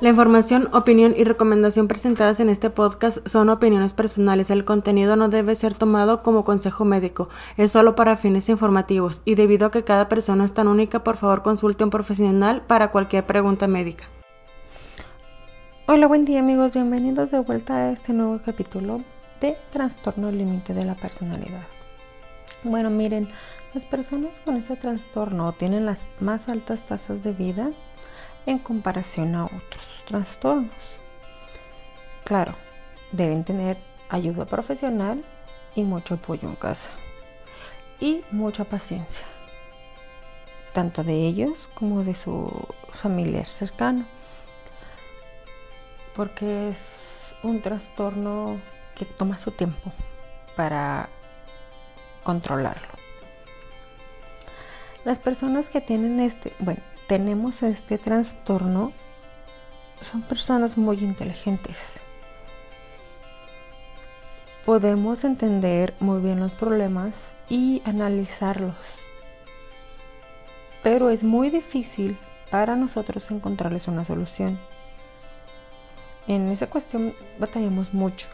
La información, opinión y recomendación presentadas en este podcast son opiniones personales. El contenido no debe ser tomado como consejo médico, es solo para fines informativos y debido a que cada persona es tan única, por favor consulte a un profesional para cualquier pregunta médica. Hola, buen día amigos, bienvenidos de vuelta a este nuevo capítulo de Trastorno Límite de la Personalidad. Bueno, miren, las personas con este trastorno tienen las más altas tasas de vida en comparación a otros trastornos. Claro, deben tener ayuda profesional y mucho apoyo en casa. Y mucha paciencia, tanto de ellos como de su familiar cercano. Porque es un trastorno que toma su tiempo para controlarlo. Las personas que tienen este, bueno, tenemos este trastorno son personas muy inteligentes. Podemos entender muy bien los problemas y analizarlos. Pero es muy difícil para nosotros encontrarles una solución. En esa cuestión batallamos mucho.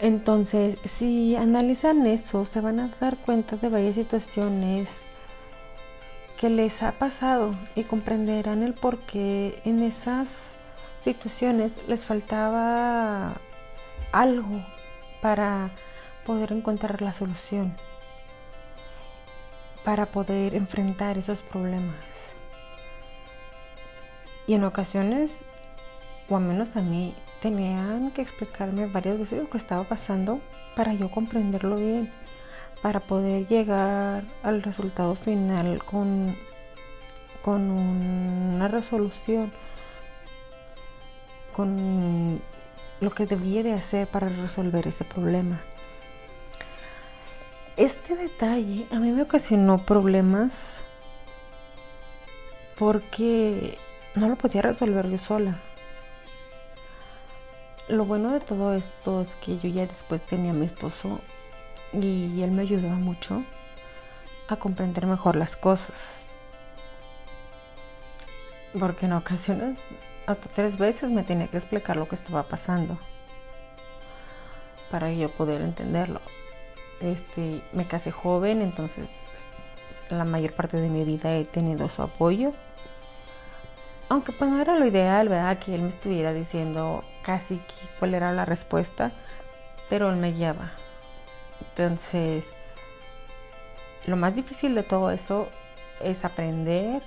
Entonces, si analizan eso, se van a dar cuenta de varias situaciones que les ha pasado y comprenderán el por qué en esas situaciones les faltaba algo para poder encontrar la solución, para poder enfrentar esos problemas. Y en ocasiones, o al menos a mí, tenían que explicarme varias veces lo que estaba pasando para yo comprenderlo bien para poder llegar al resultado final con, con una resolución, con lo que debía de hacer para resolver ese problema. Este detalle a mí me ocasionó problemas porque no lo podía resolver yo sola. Lo bueno de todo esto es que yo ya después tenía a mi esposo y él me ayudó mucho a comprender mejor las cosas. Porque en ocasiones, hasta tres veces me tenía que explicar lo que estaba pasando para yo poder entenderlo. Este, me casé joven, entonces la mayor parte de mi vida he tenido su apoyo. Aunque pues no era lo ideal, ¿verdad? Que él me estuviera diciendo casi cuál era la respuesta, pero él me guiaba. Entonces, lo más difícil de todo eso es aprender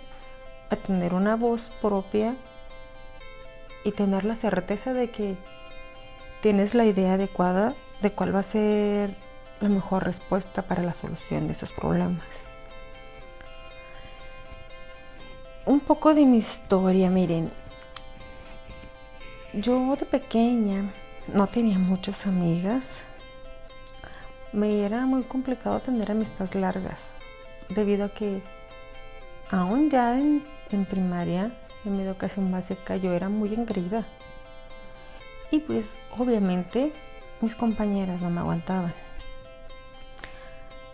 a tener una voz propia y tener la certeza de que tienes la idea adecuada de cuál va a ser la mejor respuesta para la solución de esos problemas. Un poco de mi historia, miren. Yo de pequeña no tenía muchas amigas me era muy complicado tener amistades largas, debido a que aún ya en, primaria, en mi educación básica, yo era muy engreída. Y pues obviamente mis compañeras no me aguantaban.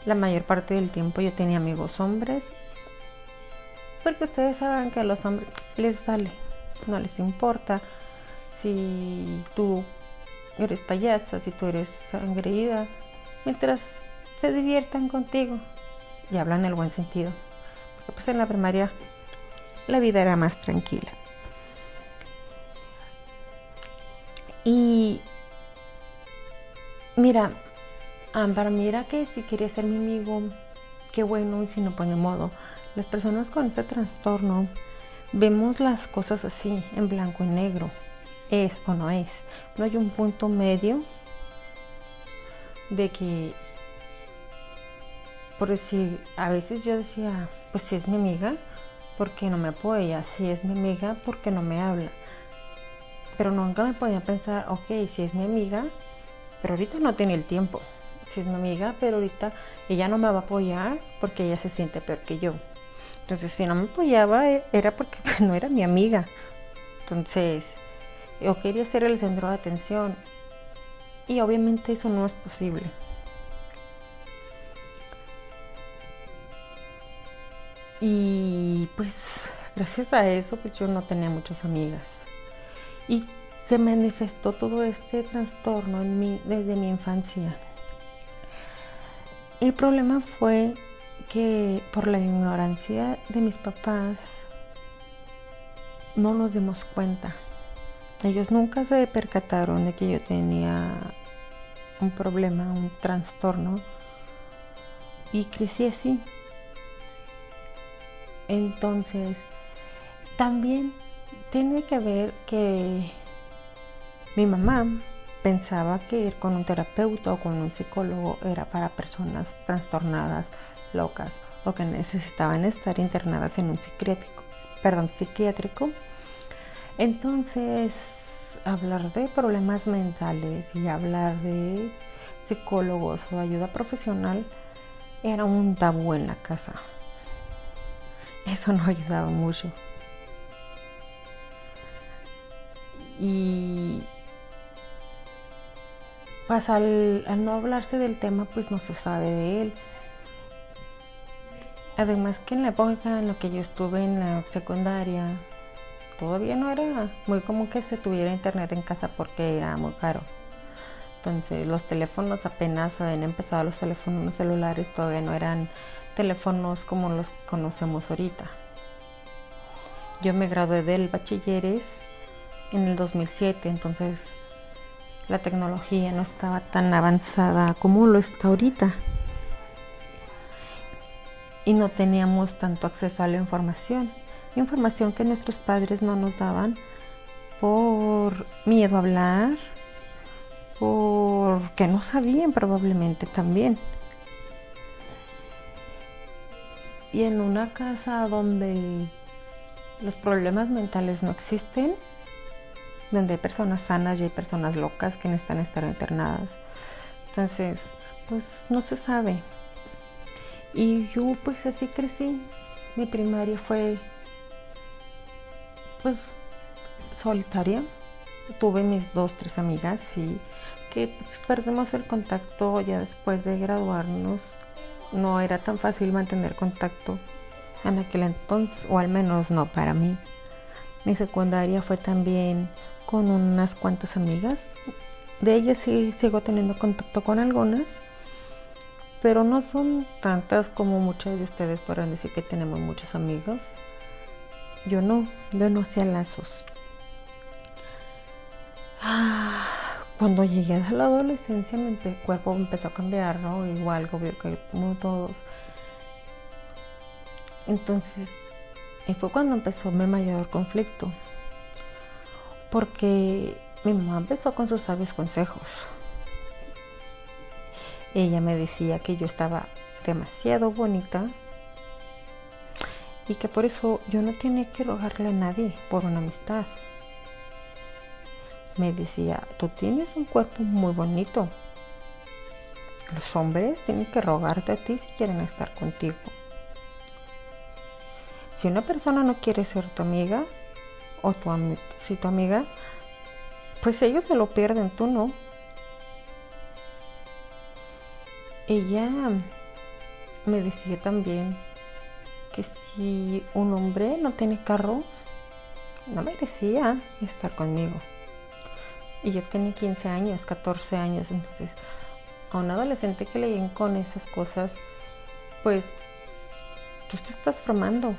La mayor parte del tiempo yo tenía amigos hombres, porque ustedes saben que a los hombres les vale, no les importa si tú eres payasa, si tú eres engreída, mientras se diviertan contigo y hablan en el buen sentido. Porque pues en la primaria la vida era más tranquila. Y mira, para mira que si quería ser mi amigo, qué bueno, y si no pone modo. Las personas con este trastorno vemos las cosas así, en blanco y negro. Es o no es. No hay un punto medio de que, por decir, a veces yo decía, pues si es mi amiga, ¿por qué no me apoya? Si es mi amiga, ¿por qué no me habla? Pero nunca me podía pensar, ok, si es mi amiga, pero ahorita no tiene el tiempo. Si es mi amiga, pero ahorita ella no me va a apoyar porque ella se siente peor que yo. Entonces, si no me apoyaba, e, era porque no era mi amiga. Entonces, yo quería ser el centro de atención y obviamente eso no es posible. Y pues gracias a eso, pues yo no tenía muchas amigas. Y se manifestó todo este trastorno en mí desde mi infancia. El problema fue que por la ignorancia de mis papás no nos dimos cuenta. Ellos nunca se percataron de que yo tenía un problema, un trastorno y crecí así. Entonces, también tiene que ver que mi mamá pensaba que ir con un terapeuta o con un psicólogo era para personas trastornadas, locas o que necesitaban estar internadas en un psiquiátrico, perdón, psiquiátrico. Entonces, hablar de problemas mentales y hablar de psicólogos o ayuda profesional era un tabú en la casa. Eso no ayudaba mucho. Y pues al, no hablarse del tema, pues no se sabe de él. Además que en la época en la que yo estuve en la secundaria, todavía no era muy común que se tuviera internet en casa porque era muy caro. Entonces los teléfonos apenas habían empezado los teléfonos celulares, todavía no eran teléfonos como los conocemos ahorita. Yo me gradué del bachilleres en el 2007, entonces la tecnología no estaba tan avanzada como lo está ahorita. Y no teníamos tanto acceso a la información. Información que nuestros padres no nos daban por miedo a hablar, porque no sabían probablemente también. Y en una casa donde los problemas mentales no existen, donde hay personas sanas y hay personas locas que necesitan estar internadas. Entonces, pues no se sabe. Y yo pues así crecí. Mi primaria fue pues solitaria. Tuve mis dos, tres amigas y que pues, perdimos el contacto ya después de graduarnos. No era tan fácil mantener contacto en aquel entonces, o al menos no para mí. Mi secundaria fue también con unas cuantas amigas. De ellas sí sigo teniendo contacto con algunas, pero no son tantas como muchas de ustedes podrán decir que tenemos muchos amigos. Yo no, yo no hacía lazos. Ah, cuando llegué a la adolescencia, mi cuerpo empezó a cambiar, ¿no? Igual, que como todos. Entonces, y fue cuando empezó mi mayor conflicto porque mi mamá empezó con sus sabios consejos. Ella me decía que yo estaba demasiado bonita y que por eso yo no tenía que rogarle a nadie por una amistad. Me decía, tú tienes un cuerpo muy bonito. Los hombres tienen que rogarte a ti si quieren estar contigo. Si una persona no quiere ser tu amiga, o tu, si tu amiga, pues ellos se lo pierden, tú no. Ella me decía también que si un hombre no tiene carro, no merecía estar conmigo. Y yo tenía 15 años, 14 años, entonces a un adolescente que le con esas cosas, pues tú te estás formando,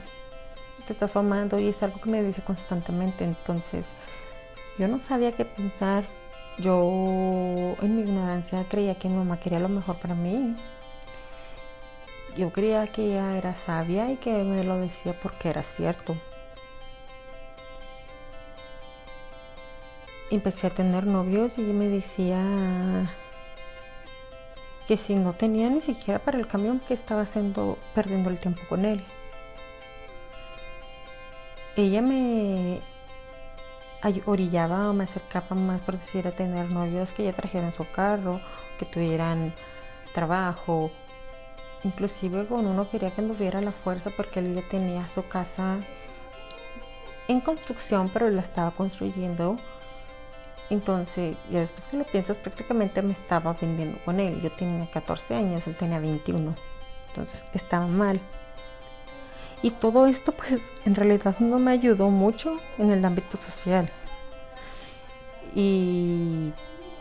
te está formando y es algo que me dice constantemente. Entonces, yo no sabía qué pensar. Yo en mi ignorancia creía que mi mamá quería lo mejor para mí. Yo creía que ella era sabia y que me lo decía porque era cierto. Empecé a tener novios y me decía que si no tenía ni siquiera para el camión que estaba haciendo perdiendo el tiempo con él ella me orillaba o me acercaba más por decir a tener novios que ya trajeran su carro, que tuvieran trabajo. Inclusive con uno quería que anduviera a la fuerza porque él ya tenía su casa en construcción, pero la estaba construyendo. Entonces, ya después que lo piensas, prácticamente me estaba vendiendo con él. Yo tenía 14 años, él tenía 21. Entonces, estaba mal. Y todo esto pues en realidad no me ayudó mucho en el ámbito social. Y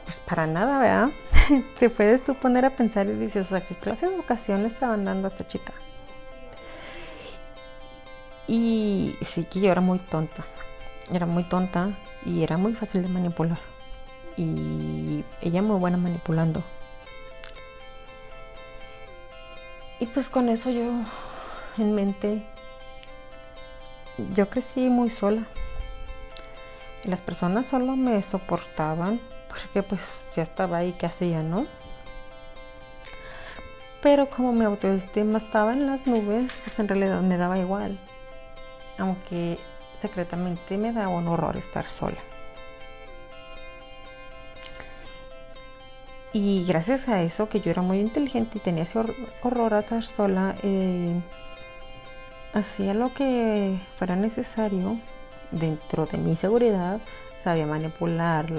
pues para nada, ¿verdad? Te puedes tú poner a pensar y dices, ¿a qué clase de educación le estaban dando a esta chica? Y sí que yo era muy tonta. Era muy tonta y era muy fácil de manipular. Y ella muy buena manipulando. Y pues con eso yo en mente, yo crecí muy sola. Las personas solo me soportaban porque pues ya estaba ahí, ¿qué hacía, no? Pero como mi autoestima estaba en las nubes, pues en realidad me daba igual. Aunque secretamente me daba un horror estar sola. Y gracias a eso, que yo era muy inteligente y tenía ese horror a estar sola, eh, hacía lo que fuera necesario dentro de mi seguridad, sabía manipular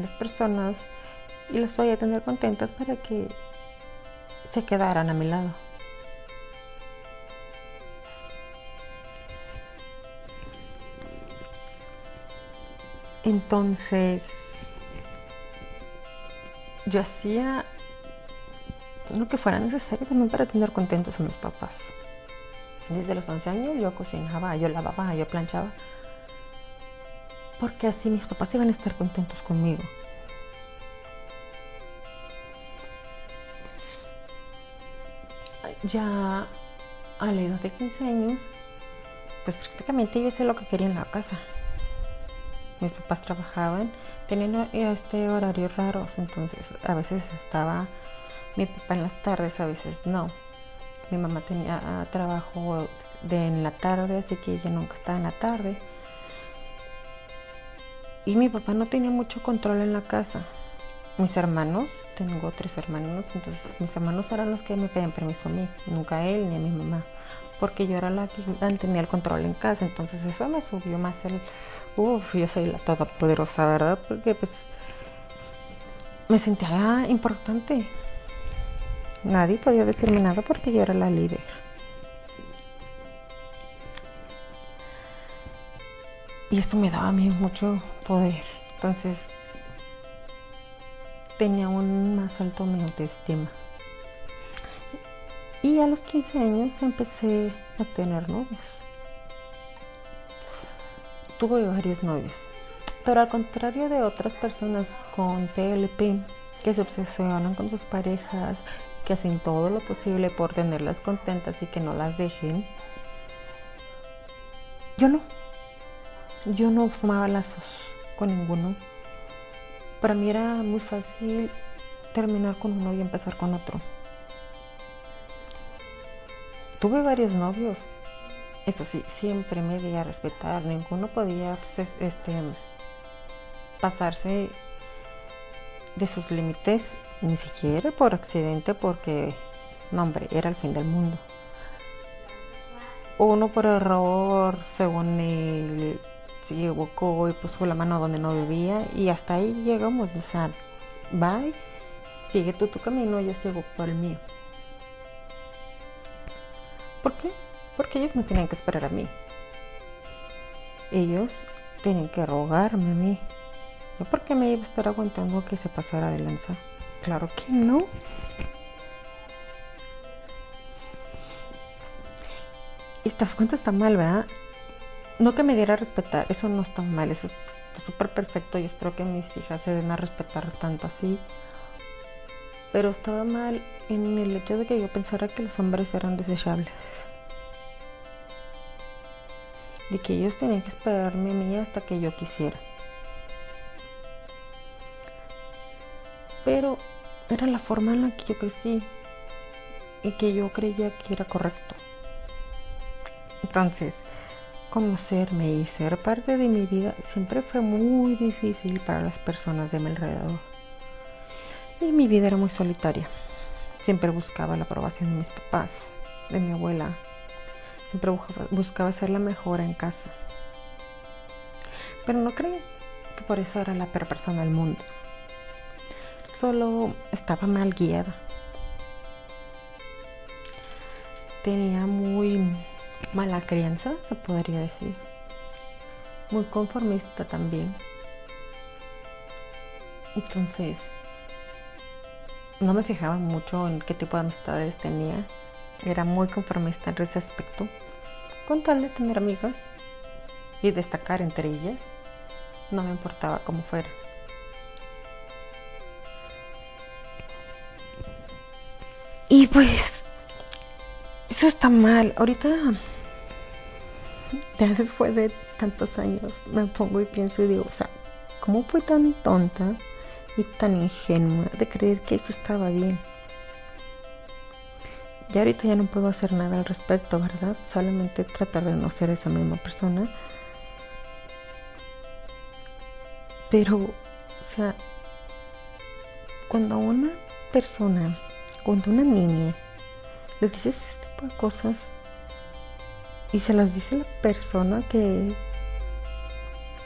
las personas y las podía tener contentas para que se quedaran a mi lado. Entonces, yo hacía lo que fuera necesario también para tener contentos a mis papás. Desde los 11 años yo cocinaba, yo lavaba, yo planchaba. Porque así mis papás iban a estar contentos conmigo. Ya a la edad de 15 años, pues prácticamente yo sé lo que quería en la casa. Mis papás trabajaban, tenían este horario raros, entonces a veces estaba mi papá en las tardes, a veces no. Mi mamá tenía ah, trabajo de en la tarde, así que ella nunca estaba en la tarde. Y mi papá no tenía mucho control en la casa. Mis hermanos, tengo tres hermanos, entonces mis hermanos eran los que me pedían permiso a mí, nunca a él ni a mi mamá, porque yo era la que tenía el control en casa, entonces eso me subió más el, uff, yo soy la todopoderosa, ¿verdad? Porque pues me sentía importante, Nadie podía decirme nada porque yo era la líder. Y eso me daba a mí mucho poder. Entonces tenía un más alto mi autoestima. Y a los 15 años empecé a tener novios. Tuve varios novios. Pero al contrario de otras personas con TLP que se obsesionan con sus parejas que hacen todo lo posible por tenerlas contentas y que no las dejen. Yo no. Yo no fumaba lazos con ninguno. Para mí era muy fácil terminar con uno y empezar con otro. Tuve varios novios. Eso sí, siempre me di a respetar. Ninguno podía pues, este, pasarse de sus límites ni siquiera por accidente porque, no hombre, era el fin del mundo. Uno por error, según él, se equivocó y puso la mano donde no vivía y hasta ahí llegamos. O sea, bye, sigue tú tu camino, yo sigo por el mío. ¿Por qué? Porque ellos no tienen que esperar a mí. Ellos tienen que rogarme a mí. ¿No porque me iba a estar aguantando que se pasara de lanza? Claro que no. Estas cuentas están mal, ¿verdad? No que me diera a respetar, eso no está mal, eso está súper perfecto y espero que mis hijas se den a respetar tanto así. Pero estaba mal en el hecho de que yo pensara que los hombres eran desechables. De que ellos tenían que esperarme a mí hasta que yo quisiera. Pero era la forma en la que yo crecí y que yo creía que era correcto. Entonces, conocerme y ser parte de mi vida siempre fue muy difícil para las personas de mi alrededor. Y mi vida era muy solitaria. Siempre buscaba la aprobación de mis papás, de mi abuela. Siempre buscaba ser la mejor en casa. Pero no creo que por eso era la peor persona del mundo solo estaba mal guiada. Tenía muy mala crianza, se podría decir. Muy conformista también. Entonces, no me fijaba mucho en qué tipo de amistades tenía. Era muy conformista en ese aspecto. Con tal de tener amigas y destacar entre ellas, no me importaba cómo fuera. Y pues, eso está mal. Ahorita, ya después de tantos años, me pongo y pienso y digo, o sea, ¿cómo fue tan tonta y tan ingenua de creer que eso estaba bien? Ya ahorita ya no puedo hacer nada al respecto, ¿verdad? Solamente tratar de no ser esa misma persona. Pero, o sea, cuando una persona cuando una niña le dices este tipo de cosas y se las dice la persona que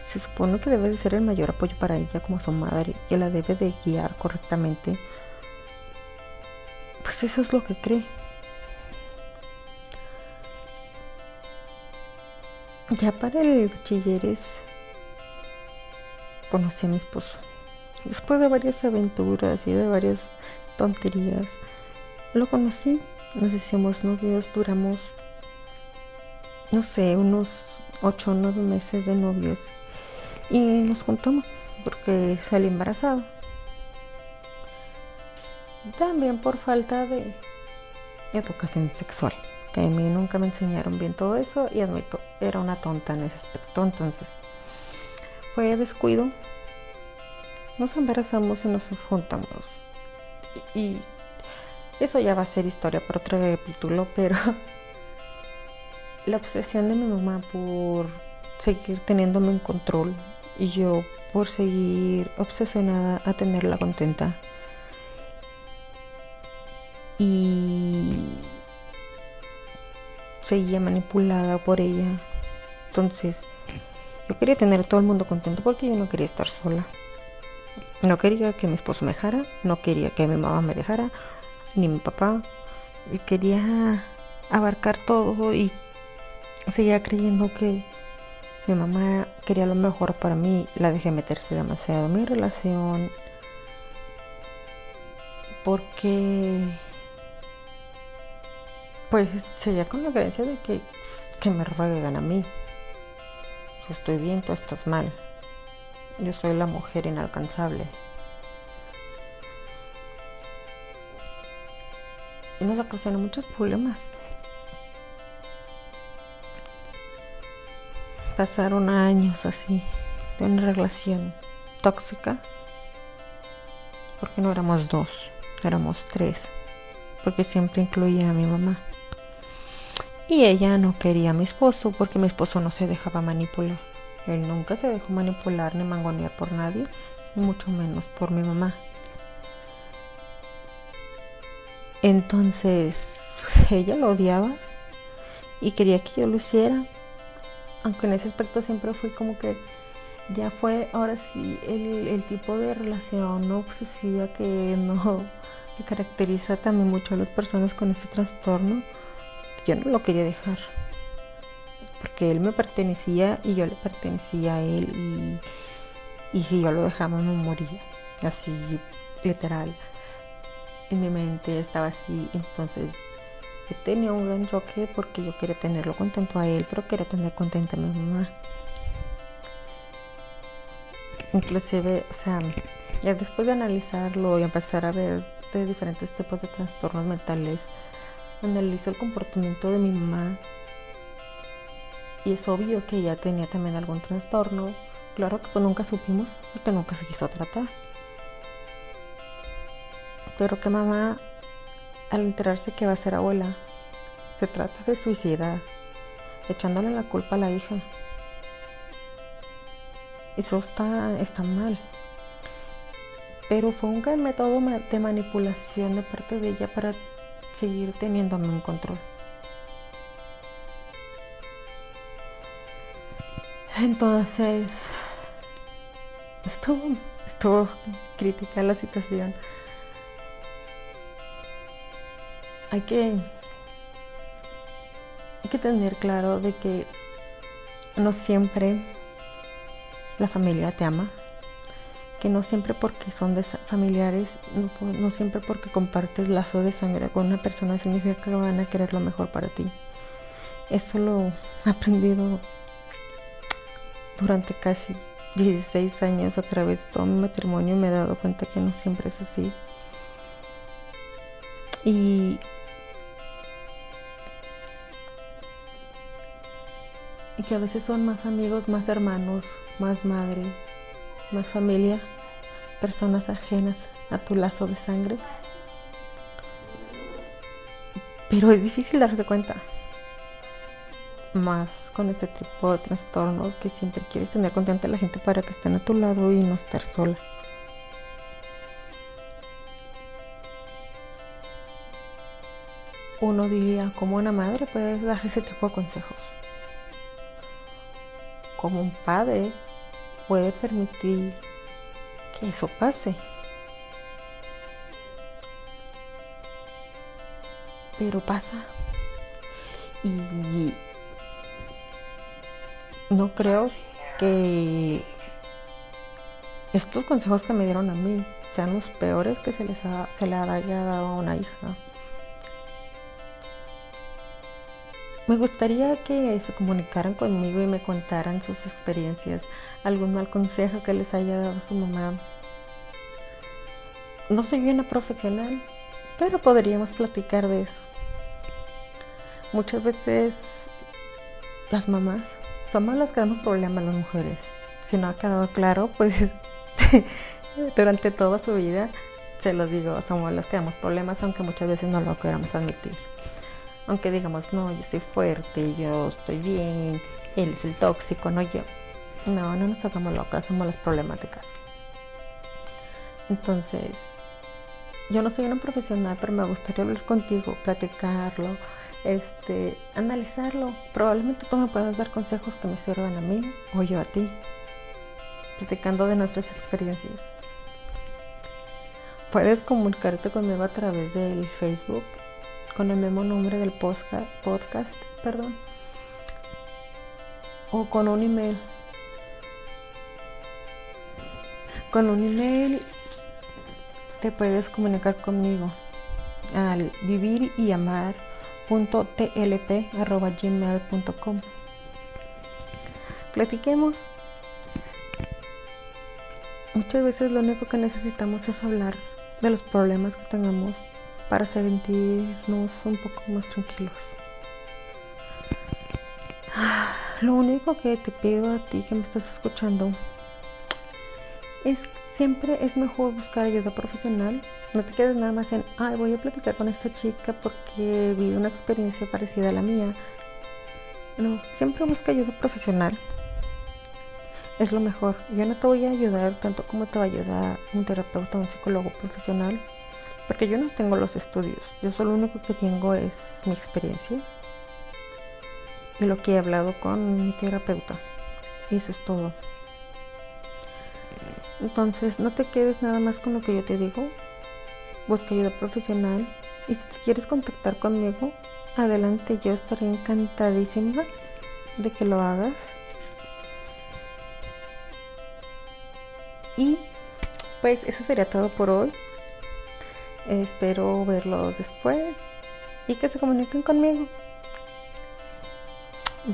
se supone que debe de ser el mayor apoyo para ella como su madre, que la debe de guiar correctamente, pues eso es lo que cree. Ya para el bachilleres conocí a mi esposo. Después de varias aventuras y de varias tonterías, lo conocí, nos hicimos novios, duramos, no sé, unos 8 o 9 meses de novios y nos juntamos porque salí embarazado. También por falta de educación sexual, que a mí nunca me enseñaron bien todo eso y admito, era una tonta en ese aspecto, entonces fue descuido. Nos embarazamos y nos juntamos. Y eso ya va a ser historia para otro capítulo, pero la obsesión de mi mamá por seguir teniéndome en control y yo por seguir obsesionada a tenerla contenta. Y seguía manipulada por ella. Entonces, yo quería tener a todo el mundo contento porque yo no quería estar sola. No quería que mi esposo me dejara, no quería que mi mamá me dejara, ni mi papá. Y quería abarcar todo y seguía creyendo que mi mamá quería lo mejor para mí. La dejé meterse demasiado en mi relación. Porque pues seguía con la creencia de que, que me ruegan a mí. Yo estoy bien, tú estás mal. Yo soy la mujer inalcanzable. Nos ocasiona muchos problemas. Pasaron años así de una relación tóxica porque no éramos dos, éramos tres, porque siempre incluía a mi mamá. Y ella no quería a mi esposo porque mi esposo no se dejaba manipular. Él nunca se dejó manipular ni mangonear por nadie, mucho menos por mi mamá. Entonces, ella lo odiaba y quería que yo lo hiciera. Aunque en ese aspecto siempre fui como que ya fue ahora sí el, tipo de relación no obsesiva que no que caracteriza también mucho a las personas con ese trastorno. Yo no lo quería dejar. Porque él me pertenecía y yo le pertenecía a él y, y si yo lo dejaba me moría. Así, literal mi mente estaba así, entonces tenía un gran choque porque yo quería tenerlo contento a él, pero quería tener contenta a mi mamá. Inclusive, o sea, ya después de analizarlo y empezar a ver de diferentes tipos de trastornos mentales, analizo el comportamiento de mi mamá y es obvio que ella tenía también algún trastorno. Claro que pues nunca supimos porque nunca se quiso tratar pero que mamá, al enterarse que va a ser abuela, se trata de suicidar, echándole la culpa a la hija. Eso está, está mal. Pero fue un gran método de manipulación de parte de ella para seguir teniéndome en control. Entonces, estuvo, estuvo crítica la situación. Hay que, tener claro de que no siempre la familia te ama, que no siempre porque son familiares, no, siempre porque compartes lazo de sangre con una persona significa que van a querer lo mejor para ti. Eso lo he aprendido durante casi 16 años a través de todo mi matrimonio me he dado cuenta que no siempre es así. Y, y que a veces son más amigos, más hermanos, más madre, más familia, personas ajenas a tu lazo de sangre. Pero es difícil darse cuenta más con este tipo de trastorno que siempre quieres tener contenta a la gente para que estén a tu lado y no estar sola. Uno diría, como una madre puedes dar ese tipo de consejos. Como un padre puede permitir que eso pase. Pero pasa. Y no creo que estos consejos que me dieron a mí sean los peores que se les se le haya dado a una hija. Me gustaría que se comunicaran conmigo y me contaran sus experiencias, algún mal consejo que les haya dado su mamá. No soy una profesional, pero podríamos platicar de eso. Muchas veces las mamás somos las que damos problemas a las mujeres. Si no ha quedado claro, pues durante toda su vida, se lo digo, somos las que damos problemas, aunque muchas veces no lo queramos admitir. Aunque digamos, no, yo soy fuerte, yo estoy bien, él es el tóxico, no yo. No, no nos hagamos locas, somos las problemáticas. Entonces, yo no soy una profesional, pero me gustaría hablar contigo, platicarlo, este, analizarlo. Probablemente tú me puedas dar consejos que me sirvan a mí o yo a ti, platicando de nuestras experiencias. Puedes comunicarte conmigo a través del Facebook con el mismo nombre del podcast, perdón, o con un email. Con un email te puedes comunicar conmigo al vivir y amar gmail.com Platiquemos. Muchas veces lo único que necesitamos es hablar de los problemas que tengamos para sentirnos un poco más tranquilos. Lo único que te pido a ti que me estás escuchando es siempre es mejor buscar ayuda profesional. No te quedes nada más en, ay, voy a platicar con esta chica porque vive una experiencia parecida a la mía. No, siempre busca ayuda profesional. Es lo mejor. Yo no te voy a ayudar tanto como te va a ayudar un terapeuta un psicólogo profesional, porque yo no tengo los estudios. Yo solo lo único que tengo es mi experiencia y lo que he hablado con mi terapeuta. Y eso es todo. Entonces, no te quedes nada más con lo que yo te digo. Busca ayuda profesional. Y si quieres contactar conmigo, adelante, yo estaré encantadísima de que lo hagas. Y pues eso sería todo por hoy. Espero verlos después y que se comuniquen conmigo.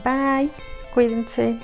Bye, cuídense.